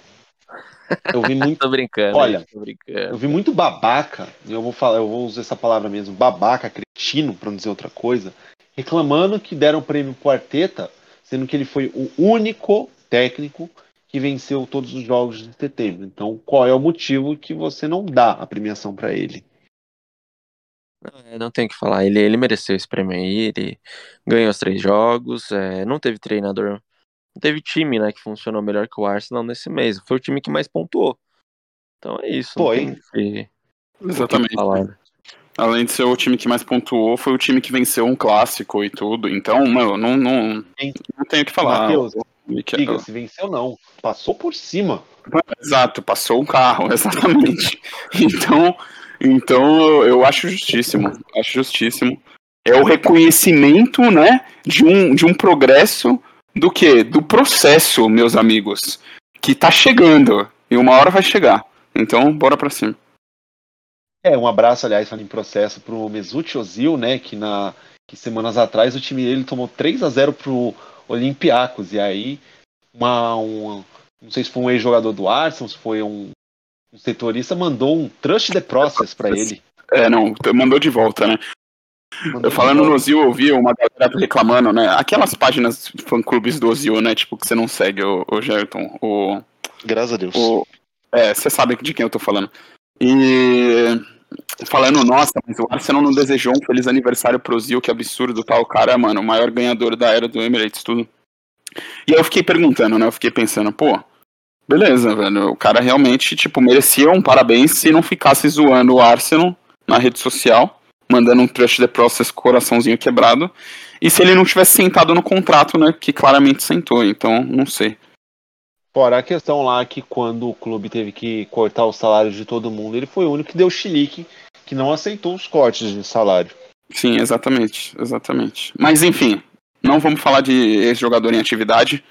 Eu vi muito. tô brincando. Olha, tô brincando. Eu vi muito babaca, e eu vou falar, eu vou usar essa palavra mesmo, babaca, cretino, para não dizer outra coisa, reclamando que deram o prêmio pro Arteta, sendo que ele foi o único técnico que venceu todos os jogos de setembro. Então, qual é o motivo que você não dá a premiação para ele? Não, não tem o que falar, ele, ele mereceu esse prêmio aí, ele ganhou os três jogos, é, não teve treinador, não teve time, né, que funcionou melhor que o Arsenal nesse mês, foi o time que mais pontuou. Então é isso. Foi. Que, Exatamente. Falar, Além de ser o time que mais pontuou, foi o time que venceu um clássico e tudo. Então, mano, não, não, não tenho o que falar. Matheus, diga, se venceu não. Passou por cima. Exato, passou um carro, exatamente. então, então eu acho justíssimo. Acho justíssimo. É o reconhecimento, né, de um, de um progresso do que? Do processo, meus amigos. Que tá chegando. E uma hora vai chegar. Então, bora pra cima. É, um abraço, aliás, falando em processo, pro Mesut Ozil, né, que na que semanas atrás o time dele tomou 3 a 0 pro Olympiacos, e aí uma, um, não sei se foi um ex-jogador do Arsenal, se foi um, um setorista, mandou um trust the process para ele. É, não, mandou de volta, né? Mandou Falando no Ozil, eu vi uma galera reclamando, né? Aquelas páginas fã-clubes do Ozil, né? Tipo, que você não segue, o, o Gerton, o... Graças a Deus. O, é, você sabe de quem eu tô falando. E falando, nossa, mas o Arsenal não desejou um feliz aniversário pro Zio, que absurdo, tal. O cara, mano, o maior ganhador da era do Emirates, tudo. E aí eu fiquei perguntando, né? Eu fiquei pensando, pô, beleza, velho. O cara realmente, tipo, merecia um parabéns se não ficasse zoando o Arsenal na rede social, mandando um trust the process coraçãozinho quebrado. E se ele não tivesse sentado no contrato, né? Que claramente sentou, então não sei. Fora a questão lá que quando o clube teve que cortar os salários de todo mundo, ele foi o único que deu chilique, que não aceitou os cortes de salário. Sim, exatamente, exatamente. Mas enfim, não vamos falar de ex-jogador em atividade.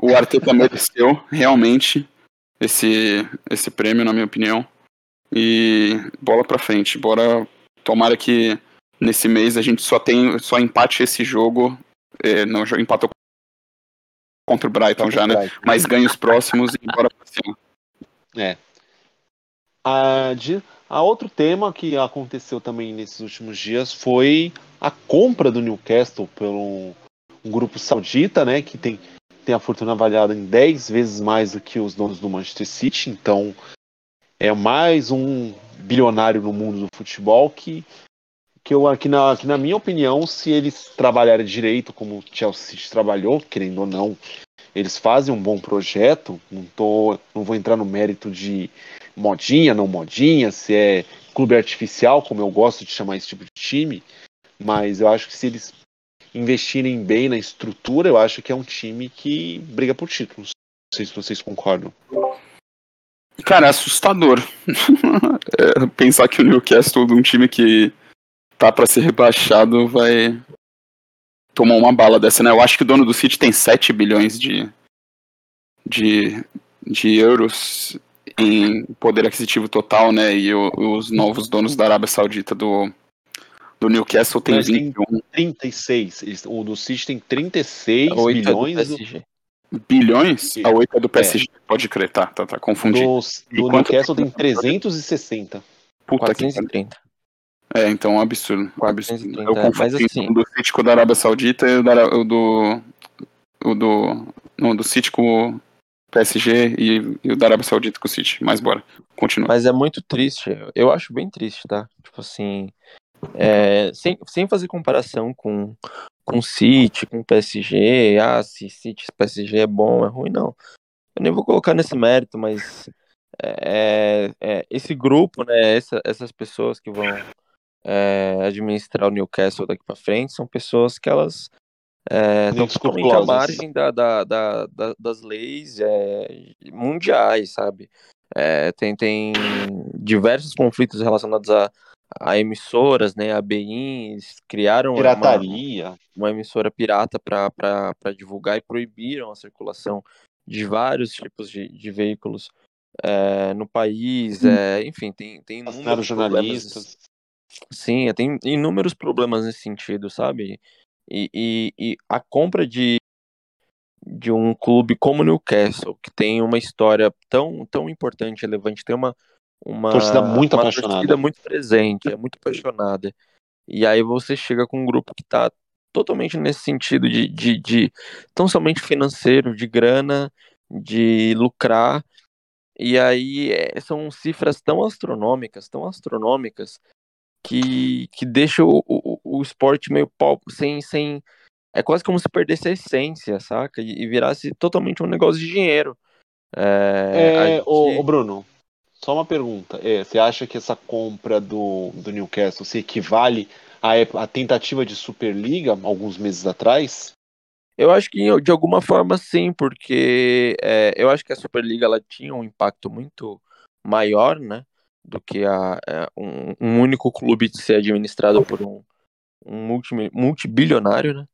O Arteta mereceu realmente esse, esse prêmio, na minha opinião. E bola pra frente. Bora. Tomara que nesse mês a gente só tem só empate esse jogo. É, não empatou contra o Brighton já, né? Brighton. Mas ganha os próximos e bora pra cima. É. A, de, a outro tema que aconteceu também nesses últimos dias foi a compra do Newcastle pelo um grupo saudita, né? Que tem, tem a fortuna avaliada em 10 vezes mais do que os donos do Manchester City. Então é mais um bilionário no mundo do futebol que que eu aqui na, na minha opinião, se eles trabalharem direito como o Chelsea trabalhou, querendo ou não, eles fazem um bom projeto. Não tô, não vou entrar no mérito de modinha, não modinha, se é clube artificial, como eu gosto de chamar esse tipo de time, mas eu acho que se eles investirem bem na estrutura, eu acho que é um time que briga por títulos. Não sei se vocês concordam. Cara, é assustador. é, pensar que o Newcastle, um time que tá para ser rebaixado vai tomar uma bala dessa, né? Eu acho que o dono do City tem 7 bilhões de, de, de euros em poder aquisitivo total, né? E o, os novos donos da Arábia Saudita do, do Newcastle tem Mas 21. Tem 36. O do City tem 36 a bilhões. É do Bilhões? A 8 é do PSG, é. pode crer, tá, tá, tá confundido. Do, do Newcastle tem 360. Puta 430. que é, então é um absurdo. Um absurdo. Eu confundi assim... o do City com o da Arábia Saudita e o, do. O do. Não, do City com o PSG e, e, o da Arábia Saudita com o City. Mas bora, continua. Mas é muito triste. Eu acho bem triste, tá? Tipo assim. É, sem, sem fazer comparação com com City, com PSG, ah, se City PSG é bom, é ruim, não. Eu nem vou colocar nesse mérito, mas é, é, esse grupo, né, essa, essas pessoas que vão é, administrar o Newcastle daqui para frente são pessoas que elas é, estão totalmente à margem da, da, da, das leis é, mundiais, sabe? É, tem, tem diversos conflitos relacionados a, a emissoras, né? A BINs criaram Pirataria. Uma, uma emissora pirata para divulgar e proibiram a circulação de vários tipos de, de veículos é, no país, é, enfim, tem, tem jornalistas. Sim, tem inúmeros problemas nesse sentido, sabe? E, e, e, a compra de, de um clube como Newcastle, que tem uma história tão, tão importante, relevante, tem uma, uma torcida muito uma apaixonada. torcida muito presente, é muito apaixonada. E aí você chega com um grupo que está totalmente nesse sentido de, de, de tão somente financeiro, de grana, de lucrar. E aí é, são cifras tão astronômicas, tão astronômicas, que, que deixa o, o, o esporte meio pop, sem, sem. É quase como se perdesse a essência, saca? E, e virasse totalmente um negócio de dinheiro. É, é gente... o, o, Bruno, só uma pergunta. É, você acha que essa compra do, do Newcastle se equivale à, à tentativa de Superliga alguns meses atrás? Eu acho que de alguma forma sim, porque é, eu acho que a Superliga ela tinha um impacto muito maior, né? Do que a, é, um, um, único clube ser administrado por um, um multi, multibilionário, né?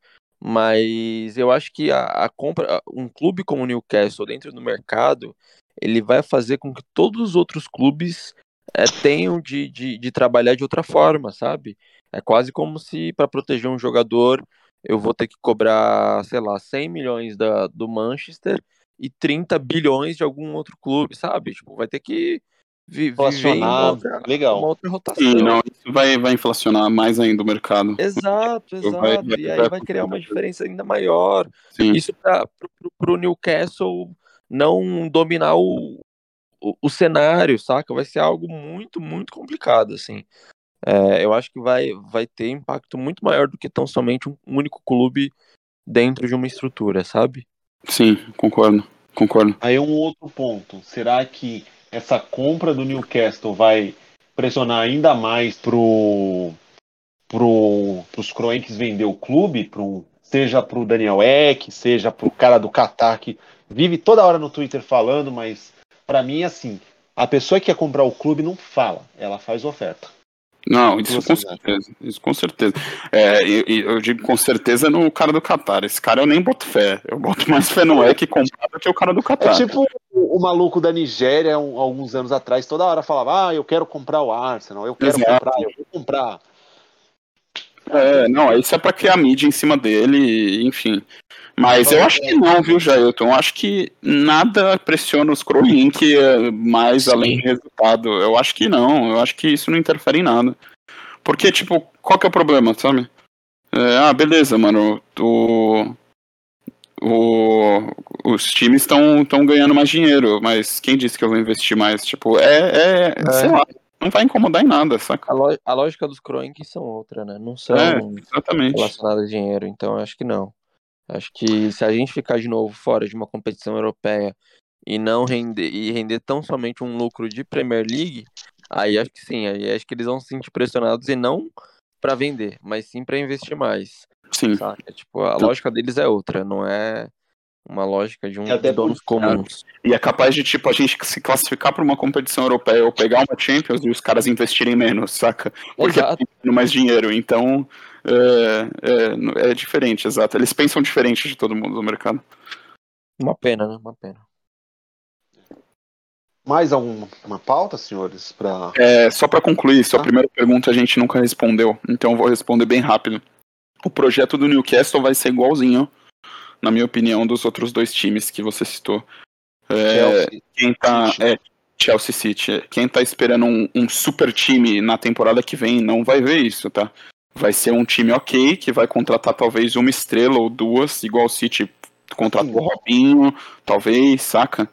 Mas eu acho que a, a, compra, um clube como o Newcastle dentro do mercado, ele vai fazer com que todos os outros clubes é, tenham de, de, de trabalhar de outra forma, sabe? É quase como se para proteger um jogador eu vou ter que cobrar, sei lá, 100 milhões da, do Manchester e 30 bilhões de algum outro clube, sabe? Tipo, vai ter que inflacionar, legal. Uma outra rotação. Sim, não, isso vai, vai inflacionar mais ainda o mercado. Exato, exato. Vai, vai, e aí vai criar uma diferença ainda maior. Sim. Isso para o Newcastle não dominar o, o, o, cenário, saca? Vai ser algo muito, muito complicado, assim. É, eu acho que vai, vai ter impacto muito maior do que tão somente um único clube dentro de uma estrutura, sabe? Sim, concordo, concordo. Aí um outro ponto. Será que essa compra do Newcastle vai pressionar ainda mais pro pro os Kroenkes vender o clube, pro, seja pro Daniel Eck, seja pro cara do Qatar que vive toda hora no Twitter falando, mas para mim assim, a pessoa que quer comprar o clube não fala, ela faz oferta. Não, isso com certeza. Isso com certeza. É, eu, eu, digo com certeza no cara do Qatar. Esse cara eu nem boto fé. Eu boto mais fé no Eck comprado do que o cara do Qatar. É tipo o, o maluco da Nigéria, um, alguns anos atrás, toda hora falava: Ah, eu quero comprar o Arsenal, eu quero Exato. comprar, eu vou comprar. É, não, isso é pra criar mídia em cima dele, enfim. Mas eu acho que não, viu, Jailton? Eu acho que nada pressiona os Crolink mais além do resultado. Eu acho que não. Eu acho que isso não interfere em nada. Porque, tipo, qual que é o problema, sabe? É, ah, beleza, mano. O, o, os times estão ganhando mais dinheiro, mas quem disse que eu vou investir mais? Tipo, é, é, é. sei lá, não vai incomodar em nada, saca? A, lógica dos Kroenk são outra, né? Não são é, relacionadas a dinheiro, então acho que não. Acho que se a gente ficar de novo fora de uma competição europeia e não render e render tão somente um lucro de Premier League, aí acho que sim, aí acho que eles vão se sentir pressionados e não para vender, mas sim para investir mais. Sim. Saca? Tipo, a lógica deles é outra, não é uma lógica de um é de donos comuns. E é capaz de, tipo, a gente se classificar para uma competição europeia ou pegar uma Champions e os caras investirem menos, saca? Porque Exato. mais dinheiro. Então, é, é, é, diferente, exato. Eles pensam diferente de todo mundo no mercado. Uma pena, né? Uma pena. Mais alguma uma pauta, senhores? Pra... É, só para concluir, sua ah. primeira pergunta a gente nunca respondeu, então eu vou responder bem rápido. O projeto do Newcastle vai ser igualzinho, na minha opinião, dos outros dois times que você citou. É, Chelsea. Quem tá, é, Chelsea City. Quem tá esperando um, um, super time na temporada que vem não vai ver isso, tá? vai ser um time ok, que vai contratar talvez uma estrela ou duas, igual o City contratou o Robinho, talvez, saca?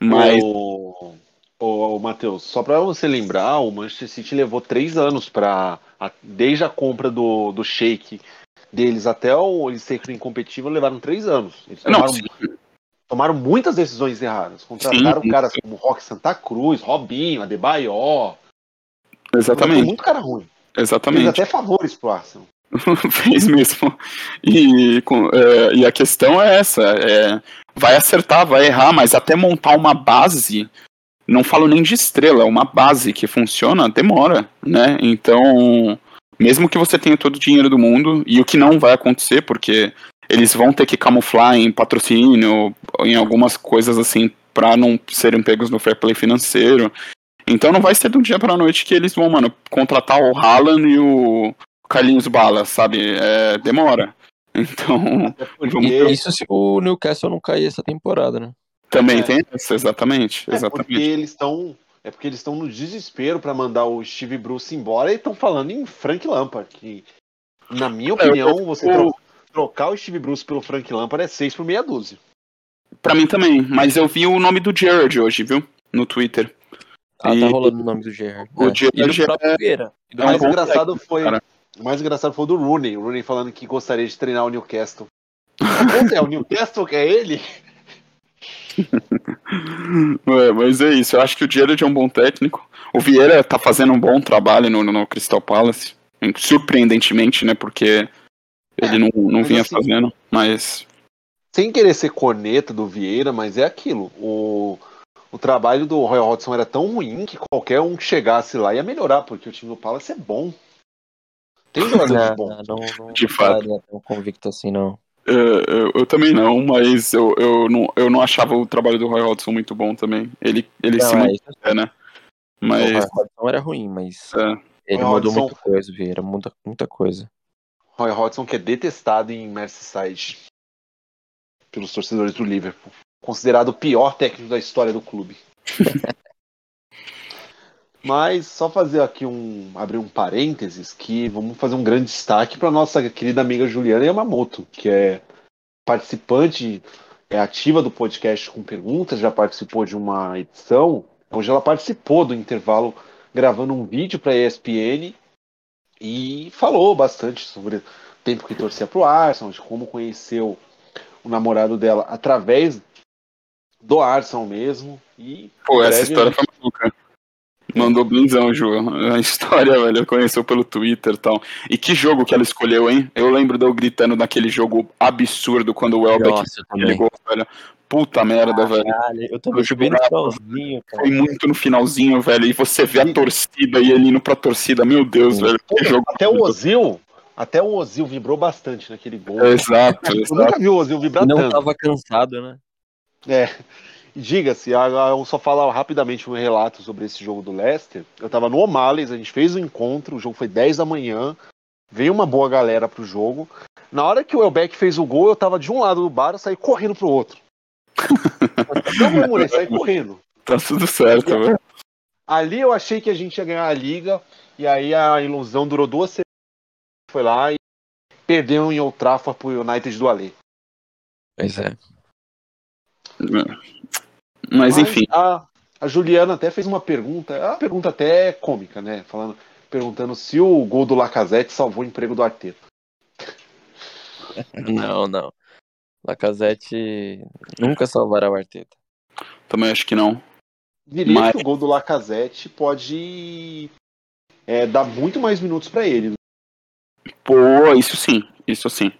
Mas. O, o, o Matheus, só para você lembrar, o Manchester City levou três anos para Desde a compra do, do Shake deles até o, eles serem competitivos, levaram três anos. Eles tomaram, Não, tomaram muitas decisões erradas. Contrataram sim, caras sim. como Rock Santa Cruz, Robinho, Adebayor. Exatamente. Muito cara ruim. Exatamente. Fez até favores pro Arsenal. Fez mesmo. E, é, e a questão é essa: é, vai acertar, vai errar, mas até montar uma base, não falo nem de estrela, uma base que funciona, demora, né? Então, mesmo que você tenha todo o dinheiro do mundo, e o que não vai acontecer, porque eles vão ter que camuflar em patrocínio, em algumas coisas assim, para não serem pegos no fair play financeiro. Então não vai ser de um dia pra noite que eles vão, mano, contratar o Haaland e o Carlinhos Bala, sabe? É, demora. Então. E isso se o Newcastle não cair essa temporada, né? Também é. tem isso, exatamente. É exatamente. porque eles estão. É porque eles estão no desespero para mandar o Steve Bruce embora e estão falando em Frank Lampard, que, na minha opinião, você tro trocar o Steve Bruce pelo Frank Lampard é 6 por meia dúzia. Pra mim também, mas eu vi o nome do Jared hoje, viu? No Twitter. Ah, tá e... tá rolando o nome do Gerard. O é. Gerard é... O mais engraçado foi. O mais engraçado foi o do Rooney. O Rooney falando que gostaria de treinar o Newcastle. é o Newcastle que é ele? é, mas é isso, eu acho que o Gerard é um bom técnico. O Vieira tá fazendo um bom trabalho no, no Crystal Palace. Surpreendentemente, né? Porque ele é, não, não vinha assim, fazendo, mas. Sem querer ser corneta do Vieira, mas é aquilo. O, o trabalho do Roy Hodgson era tão ruim que qualquer um que chegasse lá ia melhorar, porque o time do Palace é bom. Tem jogadores bons. Não, não, de fato. Não convicto assim, não. Eu, eu, eu, também não, mas eu, eu, não, eu não achava o trabalho do Roy Hodgson muito bom também. Ele, ele não, se é, é, né? Mas... O Roy Hodgson era ruim, mas é. ele Roy mudou Hodgson... muita coisa, Vieira, muita, muita coisa. Roy Hodgson que é detestado em Merseyside pelos torcedores do Liverpool. Considerado o pior técnico da história do clube. Mas só fazer aqui um. abrir um parênteses que vamos fazer um grande destaque para nossa querida amiga Juliana Yamamoto, que é participante, é ativa do podcast com perguntas, já participou de uma edição, onde ela participou do intervalo gravando um vídeo para a ESPN e falou bastante sobre o tempo que torcia para o Arsenal, de como conheceu o namorado dela através do Arsenal mesmo. E Pô, essa história foi maluca. Mandou blinzão, Ju. A história, velho, conheceu pelo Twitter e tal. E que jogo que ela escolheu, hein? Eu lembro de eu gritando naquele jogo absurdo quando o Welbeck ligou, velho. Puta merda, ah, velho. Caralho, eu tô bem no finalzinho, cara. Foi muito no finalzinho, velho. E você vê a torcida e ele indo pra torcida. Meu Deus, Sim. velho. Que jogo até o Ozil, até o Ozil vibrou bastante naquele gol. É, exato, Eu exato. nunca vi o Ozil vibrar Não tanto. tava cansado, né? É. Diga-se, eu só falar rapidamente um relato sobre esse jogo do Leicester. Eu tava no O'Malley's, a gente fez o um encontro, o jogo foi 10 da manhã, veio uma boa galera pro jogo. Na hora que o Elbeck fez o gol, eu tava de um lado do bar, eu saí correndo pro outro. Não comemorei, saí correndo. Tá tudo certo, velho. Ali eu achei que a gente ia ganhar a liga, e aí a ilusão durou duas semanas. Foi lá e perdeu em Old Trafford pro United do Alê. Pois é. Mas, Mas enfim. A, a, Juliana até fez uma pergunta, é uma pergunta até cômica, né? Falando, perguntando se o gol do Lacazette salvou o emprego do Arteta. Não, não. Lacazette nunca salvará o Arteta. Também acho que não. Diria Mas... que o gol do Lacazette pode é, dar muito mais minutos para ele. Pô, isso sim, isso sim.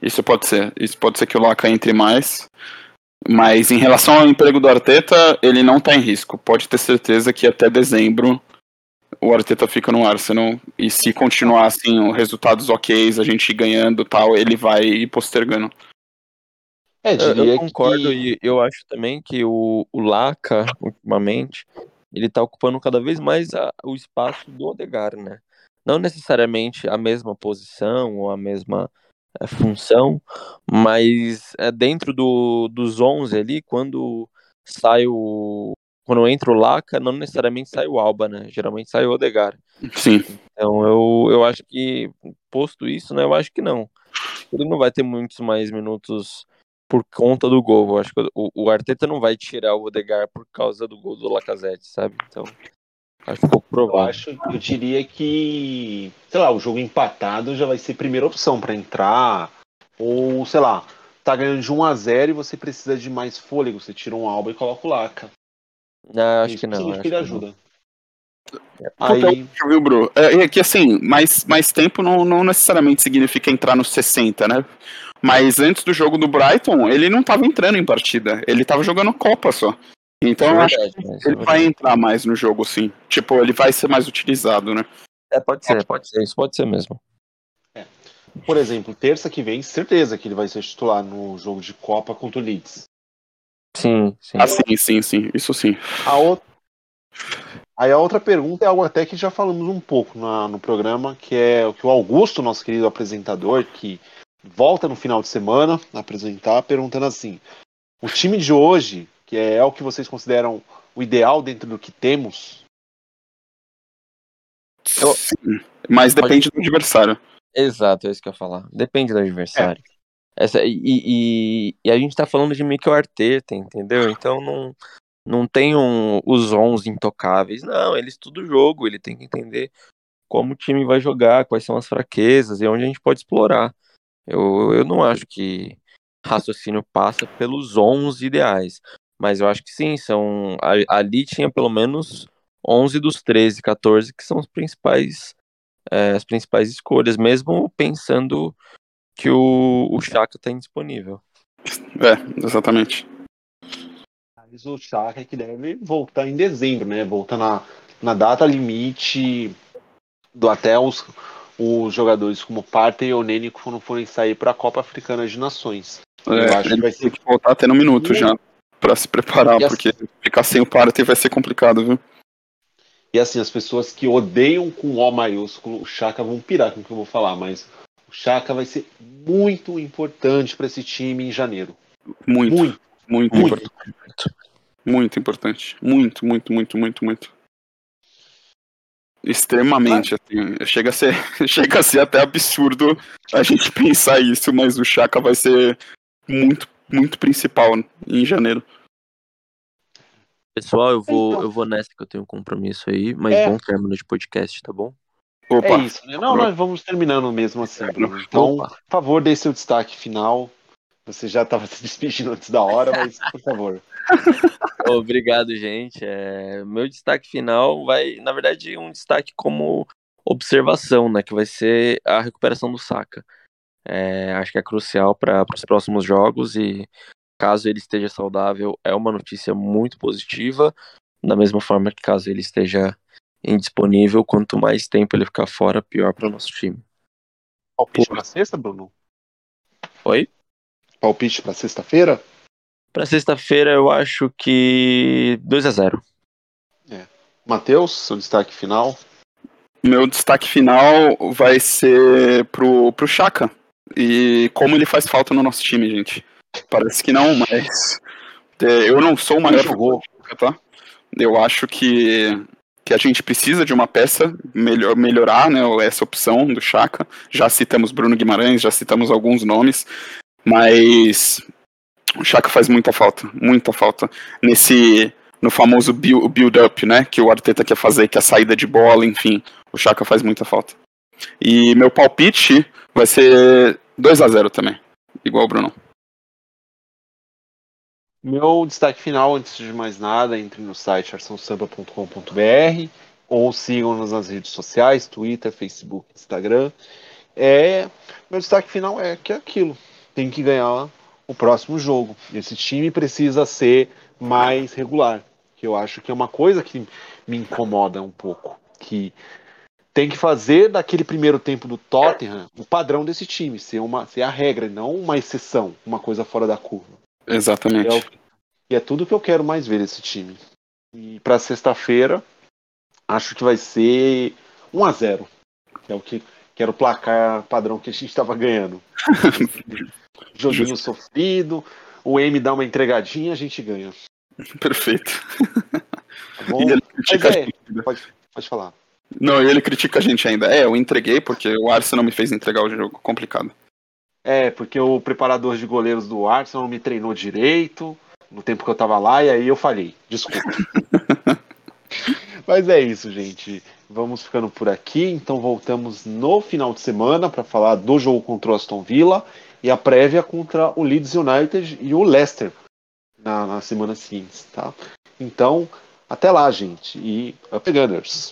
Isso pode ser. Isso pode ser que o Laca entre mais. Mas em relação ao emprego do Arteta, ele não está em risco. Pode ter certeza que até dezembro o Arteta fica no Arsenal. E se continuar assim, resultados ok, a gente ganhando tal, ele vai ir postergando. É, eu, eu concordo que... e eu acho também que o, o Laca, ultimamente, ele está ocupando cada vez mais a, o espaço do Odegar, né? Não necessariamente a mesma posição ou a mesma função, mas é dentro do, dos 11 ali, quando sai o. Quando entra o Laca, não necessariamente sai o Alba, né? Geralmente sai o Odegar. Sim. Então eu, eu acho que, posto isso, né? Eu acho que não. Ele não vai ter muitos mais minutos por conta do gol. Eu acho que o, o Arteta não vai tirar o Odegar por causa do gol do Lacazette, sabe? Então. Acho pouco provável. Eu, acho, eu diria que, sei lá, o jogo empatado já vai ser primeira opção para entrar. Ou, sei lá, tá ganhando de 1 a 0 e você precisa de mais fôlego. Você tira um alba e coloca o Laca. Não, acho Isso que não. Acho que ele ajuda. Não. Aí... Viu, Bru? É, é que assim, mais, mais tempo não, não necessariamente significa entrar nos 60, né? Mas antes do jogo do Brighton, ele não estava entrando em partida. Ele estava jogando Copa só. Então é eu acho que ele vai entrar mais no jogo, sim. Tipo, ele vai ser mais utilizado, né? É, pode ser, pode ser, isso pode ser mesmo. É. por exemplo, terça que vem, certeza que ele vai ser titular no jogo de Copa contra o Leeds. Sim, sim. Ah, sim, sim, sim. Isso sim. A outra... Aí a outra pergunta é algo até que já falamos um pouco na, no programa, que é o que o Augusto, nosso querido apresentador, que volta no final de semana a apresentar, perguntando assim: o time de hoje, que é o que vocês consideram o ideal dentro do que temos? Eu... Sim, mas depende do adversário. Exato, é isso que eu ia falar. Depende do adversário. É. Essa, e, e, e, a gente tá falando de Mikel Arteta, entendeu? Então não, não tem um, os 11 intocáveis. Não, ele estuda o jogo, ele tem que entender como o time vai jogar, quais são as fraquezas e onde a gente pode explorar. Eu, eu não acho que raciocínio passa pelos 11 ideais, mas eu acho que sim, são ali tinha pelo menos 11 dos 13, 14 que são os principais é, as principais escolhas, mesmo pensando que o, o Chaka está indisponível. É, exatamente. Mas o Chaka é que deve voltar em dezembro, né? Voltar na, na data limite do até os, os jogadores como Parta e Oneni quando forem sair para a Copa Africana de Nações. É, Eu acho que vai ser que voltar até no minuto já para se preparar, e porque assim... ficar sem o Parta vai ser complicado, viu? E assim, as pessoas que odeiam com O maiúsculo o Chaka vão pirar com o que eu vou falar, mas o Chaka vai ser muito importante para esse time em janeiro. Muito, muito, muito, muito importante. Muito importante. Muito, muito, muito, muito, muito. Extremamente, ah. assim. Chega a, ser, chega a ser até absurdo a gente pensar isso, mas o Chaka vai ser muito, muito principal em janeiro. Pessoal, eu vou, então. eu vou nessa que eu tenho um compromisso aí, mas é. bom término de podcast, tá bom? Opa. É isso, né? Não, nós vamos terminando mesmo assim, Bruno. Então, Opa. por favor, dê seu destaque final. Você já estava se despedindo antes da hora, mas por favor. Obrigado, gente. É, meu destaque final vai, na verdade, um destaque como observação, né? Que vai ser a recuperação do Saka. É, acho que é crucial para os próximos jogos e caso ele esteja saudável, é uma notícia muito positiva. Da mesma forma que caso ele esteja indisponível, quanto mais tempo ele ficar fora, pior para o nosso time. Palpite para sexta, Bruno? Oi? Palpite para sexta-feira? Para sexta-feira eu acho que 2 a 0. É. Matheus, seu destaque final? Meu destaque final vai ser pro, pro Chaka. E como ele faz falta no nosso time, gente. Parece que não, mas é, eu não sou o maior jogou, tá? Eu acho que, que a gente precisa de uma peça melhor, melhorar né, essa opção do Chaka. Já citamos Bruno Guimarães, já citamos alguns nomes, mas o Chaka faz muita falta, muita falta nesse no famoso build-up, né, que o Arteta quer fazer, que é a saída de bola, enfim, o Chaka faz muita falta. E meu palpite vai ser 2 a 0 também, igual o Bruno. Meu destaque final, antes de mais nada, entre no site arçãosamba.com.br ou sigam-nos nas redes sociais, Twitter, Facebook, Instagram. É, meu destaque final é que é aquilo, tem que ganhar o próximo jogo. Esse time precisa ser mais regular, que eu acho que é uma coisa que me incomoda um pouco, que tem que fazer daquele primeiro tempo do Tottenham o padrão desse time, ser, uma, ser a regra, não uma exceção, uma coisa fora da curva. Exatamente. É e é tudo que eu quero mais ver desse time. E para sexta-feira, acho que vai ser 1 a 0 que é o que, que era o placar padrão que a gente estava ganhando. Joguinho Justo. sofrido, o M dá uma entregadinha, a gente ganha. Perfeito. Tá bom? E é, pode, pode falar. Não, ele critica a gente ainda. É, eu entreguei porque o Arsenal me fez entregar o jogo. Complicado. É, porque o preparador de goleiros do Arsenal me treinou direito no tempo que eu tava lá e aí eu falhei. Desculpa. Mas é isso, gente. Vamos ficando por aqui. Então voltamos no final de semana para falar do jogo contra o Aston Villa e a prévia contra o Leeds United e o Leicester na, na semana seguinte, tá? Então, até lá, gente. E Up Gunners!